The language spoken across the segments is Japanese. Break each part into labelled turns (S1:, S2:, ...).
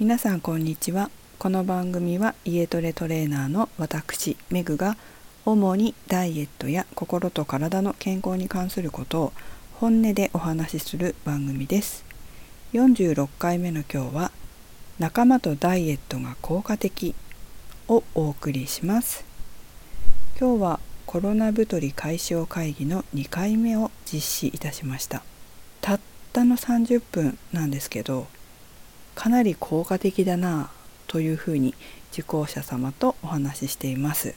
S1: 皆さんこんにちは。この番組は家トレトレーナーの私メグが主にダイエットや心と体の健康に関することを本音でお話しする番組です。46回目の今日は仲間とダイエットが効果的をお送りします。今日はコロナ太り解消会議の2回目を実施いたしました。たったの30分なんですけどかなり効果的だなというふうに受講者様とお話ししています。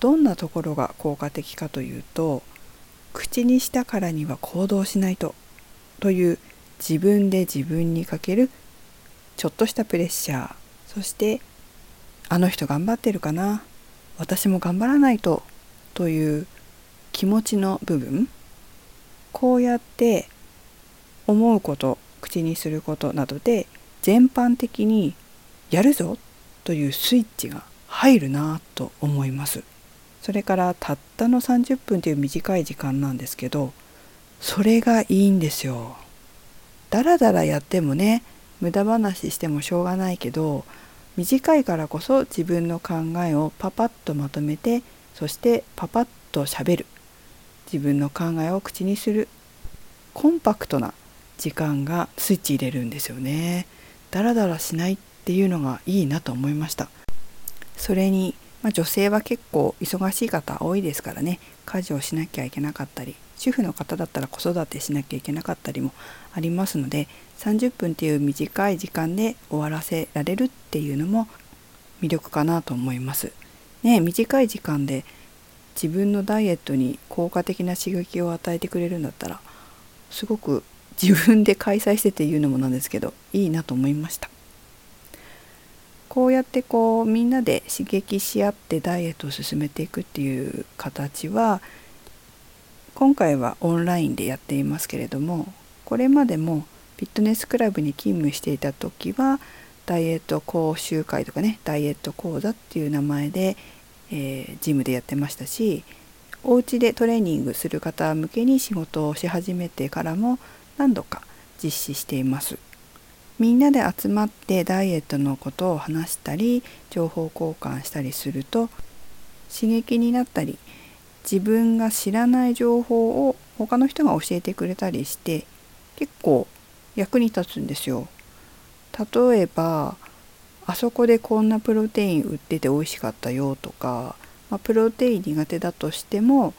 S1: どんなところが効果的かというと口にしたからには行動しないとという自分で自分にかけるちょっとしたプレッシャーそしてあの人頑張ってるかな私も頑張らないとという気持ちの部分こうやって思うこと口にすることなどで全般的にやるぞというスイッチが入るなと思います。それからたったの30分という短い時間なんですけどそれがいいんですよ。だらだらやってもね無駄話してもしょうがないけど短いからこそ自分の考えをパパッとまとめてそしてパパッとしゃべる。自分の考えを口にする。コンパクトな時間がスイッチ入れるんですよね。だらだらしないっていうのがいいなと思いました。それに、まあ、女性は結構忙しい方多いですからね。家事をしなきゃいけなかったり主婦の方だったら子育てしなきゃいけなかったりもありますので30分っていう短い時間で終わらせられるっていうのも魅力かなと思います。ね短い時間で自分のダイエットに効果的な刺激を与えてくれるんだったらすごく自分で開催してて言うのもなんですけどいいなと思いました。こうやってこうみんなで刺激し合ってダイエットを進めていくっていう形は今回はオンラインでやっていますけれどもこれまでもフィットネスクラブに勤務していた時はダイエット講習会とかねダイエット講座っていう名前で、えー、ジムでやってましたしお家でトレーニングする方向けに仕事をし始めてからも何度か実施していますみんなで集まってダイエットのことを話したり情報交換したりすると刺激になったり自分が知らない情報を他の人が教えてくれたりして結構役に立つんですよ。例えばあそこでこんなプロテイン売ってて美味しかったよとか、まあ、プロテイン苦手だとしても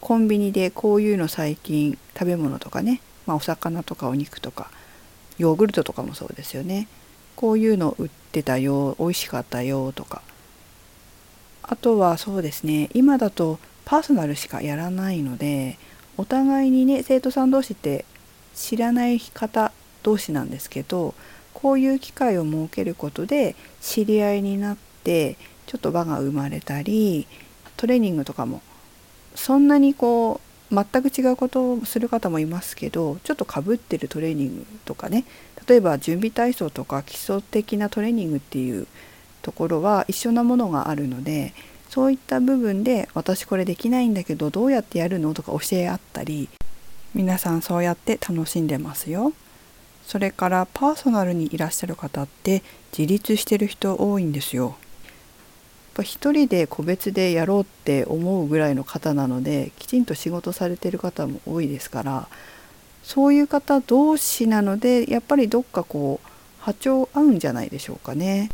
S1: コンビニでこういうの最近食べ物とかねまあ、お魚とかお肉とかヨーグルトとかもそうですよね。こういうの売ってたよ美味しかったよとか。あとはそうですね今だとパーソナルしかやらないのでお互いにね生徒さん同士って知らない方同士なんですけどこういう機会を設けることで知り合いになってちょっと輪が生まれたりトレーニングとかもそんなにこう全く違うことをする方もいますけどちょっとかぶってるトレーニングとかね例えば準備体操とか基礎的なトレーニングっていうところは一緒なものがあるのでそういった部分で私これできないんだけどどうやってやるのとか教え合ったり皆さんそうやって楽しんでますよ。それからパーソナルにいらっしゃる方って自立してる人多いんですよ。ぱ一人で個別でやろうって思うぐらいの方なのできちんと仕事されてる方も多いですからそういう方同士なのでやっぱりどっかこう波長合うんじゃないでしょうかね。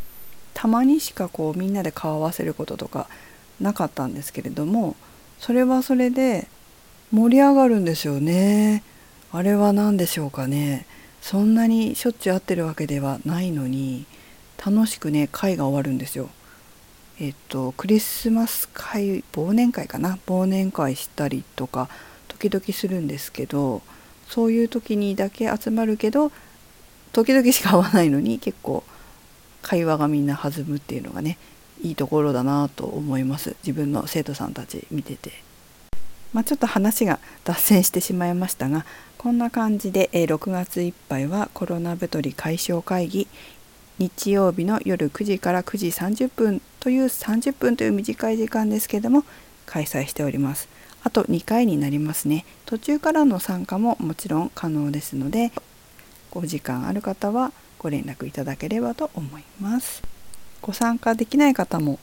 S1: たまにしかこうみんなで顔合わせることとかなかったんですけれどもそれはそれで盛り上がるんですよね。あれは何でしょうかね。そんなにしょっちゅう会ってるわけではないのに楽しくね会が終わるんですよ。えっと、クリスマス会忘年会かな？忘年会したりとか時々するんですけどそういう時にだけ集まるけど時々しか会わないのに結構会話がみんな弾むっていうのがねいいところだなと思います自分の生徒さんたち見てて。まあ、ちょっと話が脱線してしまいましたがこんな感じで6月いっぱいはコロナ太り解消会議日曜日の夜9時から9時30分という30分という短い時間ですけども開催しております。あと2回になりますね。途中からの参加ももちろん可能ですのでお時間ある方はご連絡いただければと思います。ご参加できない方も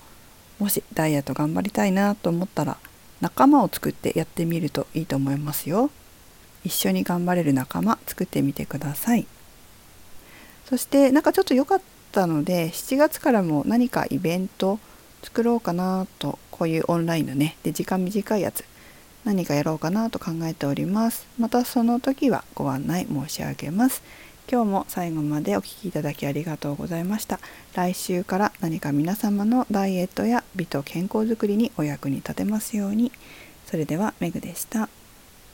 S1: もしダイエット頑張りたいなと思ったら仲間を作ってやってみるといいと思いますよ。一緒に頑張れる仲間作ってみてください。そしてなんかちょっと良かったので7月からも何かイベント作ろうかなとこういうオンラインのねで時間短いやつ何かやろうかなと考えております。またその時はご案内申し上げます。今日も最後までお聴きいただきありがとうございました。来週から何か皆様のダイエットや美と健康づくりにお役に立てますように。それではメグでした。